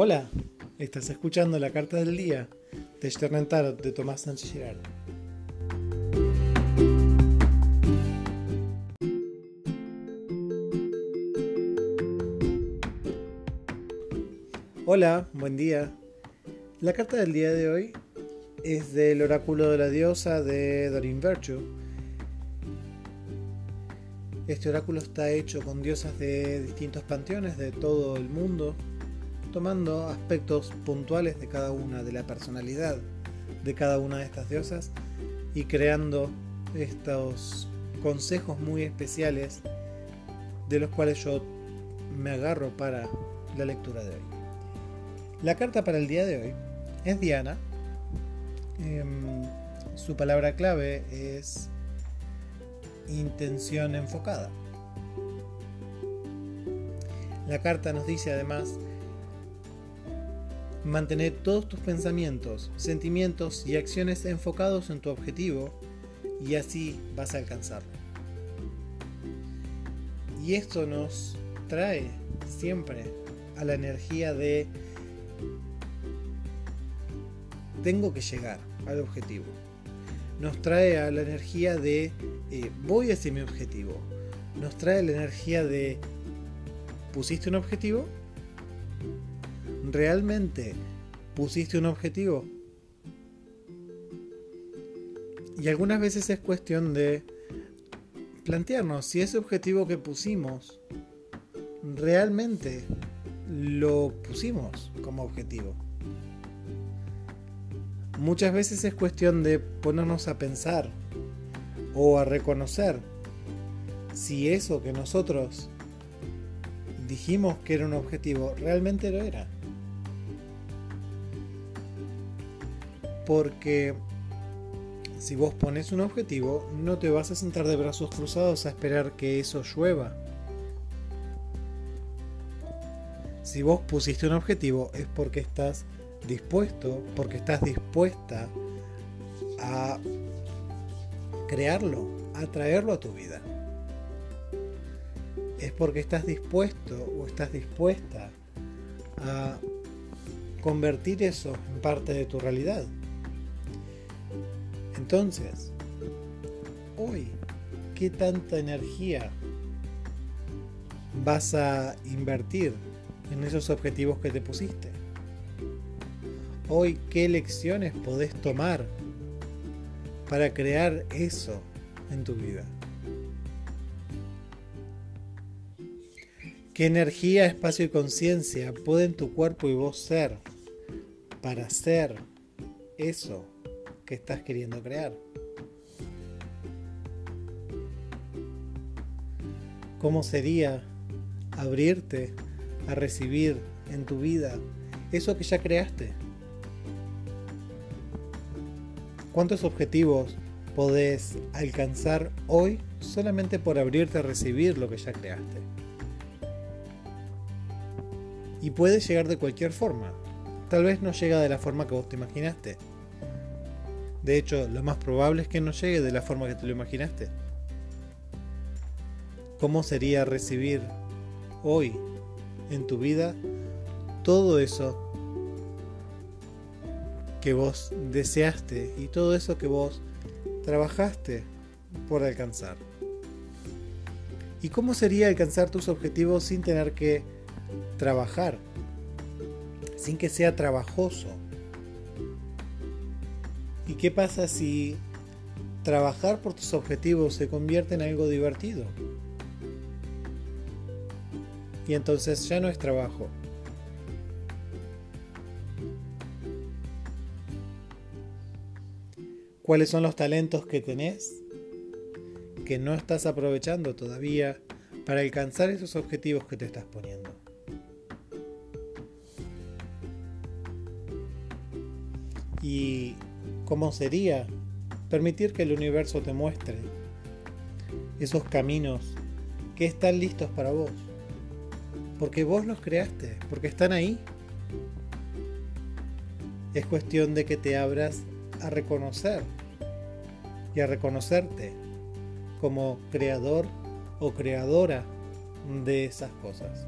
Hola, estás escuchando la carta del día de Stern Tarot de Tomás Sánchez Girard. Hola, buen día. La carta del día de hoy es del oráculo de la diosa de Dorin Virtue. Este oráculo está hecho con diosas de distintos panteones de todo el mundo, tomando aspectos puntuales de cada una, de la personalidad de cada una de estas diosas y creando estos consejos muy especiales de los cuales yo me agarro para la lectura de hoy. La carta para el día de hoy es Diana. Em, su palabra clave es intención enfocada. La carta nos dice además mantener todos tus pensamientos, sentimientos y acciones enfocados en tu objetivo y así vas a alcanzarlo. Y esto nos trae siempre a la energía de tengo que llegar al objetivo. Nos trae a la energía de eh, voy hacia mi objetivo. Nos trae la energía de pusiste un objetivo, ¿Realmente pusiste un objetivo? Y algunas veces es cuestión de plantearnos si ese objetivo que pusimos realmente lo pusimos como objetivo. Muchas veces es cuestión de ponernos a pensar o a reconocer si eso que nosotros dijimos que era un objetivo realmente lo era. Porque si vos pones un objetivo, no te vas a sentar de brazos cruzados a esperar que eso llueva. Si vos pusiste un objetivo es porque estás dispuesto, porque estás dispuesta a crearlo, a traerlo a tu vida. Es porque estás dispuesto o estás dispuesta a convertir eso en parte de tu realidad. Entonces, hoy, ¿qué tanta energía vas a invertir en esos objetivos que te pusiste? Hoy, ¿qué lecciones podés tomar para crear eso en tu vida? ¿Qué energía, espacio y conciencia pueden tu cuerpo y vos ser para hacer eso que estás queriendo crear. ¿Cómo sería abrirte a recibir en tu vida eso que ya creaste? ¿Cuántos objetivos podés alcanzar hoy solamente por abrirte a recibir lo que ya creaste? Y puede llegar de cualquier forma. Tal vez no llega de la forma que vos te imaginaste de hecho, lo más probable es que no llegue de la forma que te lo imaginaste. ¿Cómo sería recibir hoy en tu vida todo eso que vos deseaste y todo eso que vos trabajaste por alcanzar? ¿Y cómo sería alcanzar tus objetivos sin tener que trabajar? Sin que sea trabajoso ¿Y qué pasa si trabajar por tus objetivos se convierte en algo divertido? Y entonces ya no es trabajo. ¿Cuáles son los talentos que tenés que no estás aprovechando todavía para alcanzar esos objetivos que te estás poniendo? Y ¿Cómo sería permitir que el universo te muestre esos caminos que están listos para vos? Porque vos los creaste, porque están ahí. Es cuestión de que te abras a reconocer y a reconocerte como creador o creadora de esas cosas.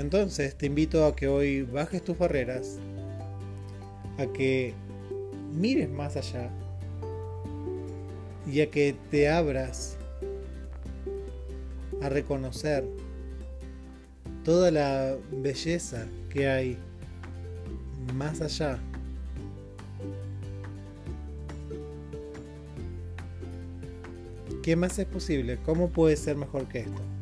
Entonces te invito a que hoy bajes tus barreras, a que mires más allá y a que te abras a reconocer toda la belleza que hay más allá. ¿Qué más es posible? ¿Cómo puede ser mejor que esto?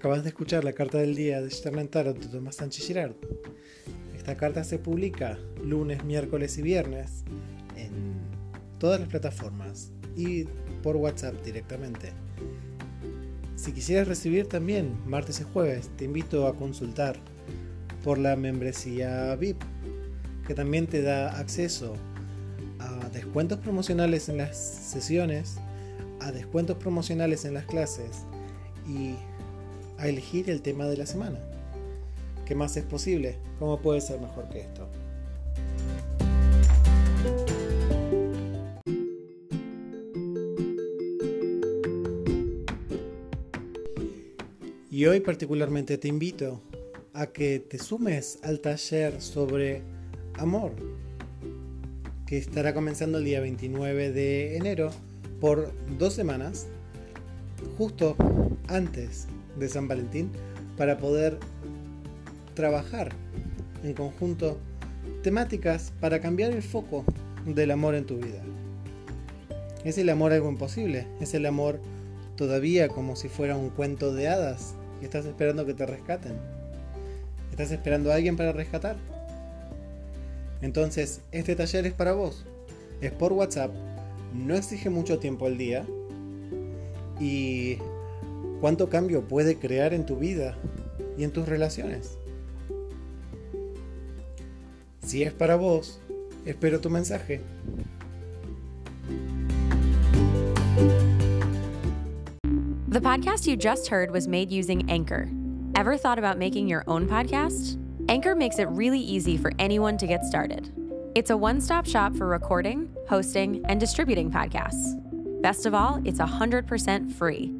Acabas de escuchar la carta del día de Stern de Tomás Sánchez Girard. Esta carta se publica lunes, miércoles y viernes en todas las plataformas y por WhatsApp directamente. Si quisieras recibir también martes y jueves, te invito a consultar por la membresía VIP, que también te da acceso a descuentos promocionales en las sesiones, a descuentos promocionales en las clases y a elegir el tema de la semana. ¿Qué más es posible? ¿Cómo puede ser mejor que esto? Y hoy particularmente te invito a que te sumes al taller sobre amor, que estará comenzando el día 29 de enero por dos semanas, justo antes de San Valentín para poder trabajar en conjunto temáticas para cambiar el foco del amor en tu vida. ¿Es el amor algo imposible? ¿Es el amor todavía como si fuera un cuento de hadas y estás esperando que te rescaten? ¿Estás esperando a alguien para rescatar? Entonces, este taller es para vos. Es por WhatsApp, no exige mucho tiempo al día y cuánto cambio puede crear en tu vida y en tus relaciones. Si es para vos, espero tu mensaje. The podcast you just heard was made using Anchor. Ever thought about making your own podcast? Anchor makes it really easy for anyone to get started. It's a one stop shop for recording, hosting, and distributing podcasts. Best of all, it's 100% free.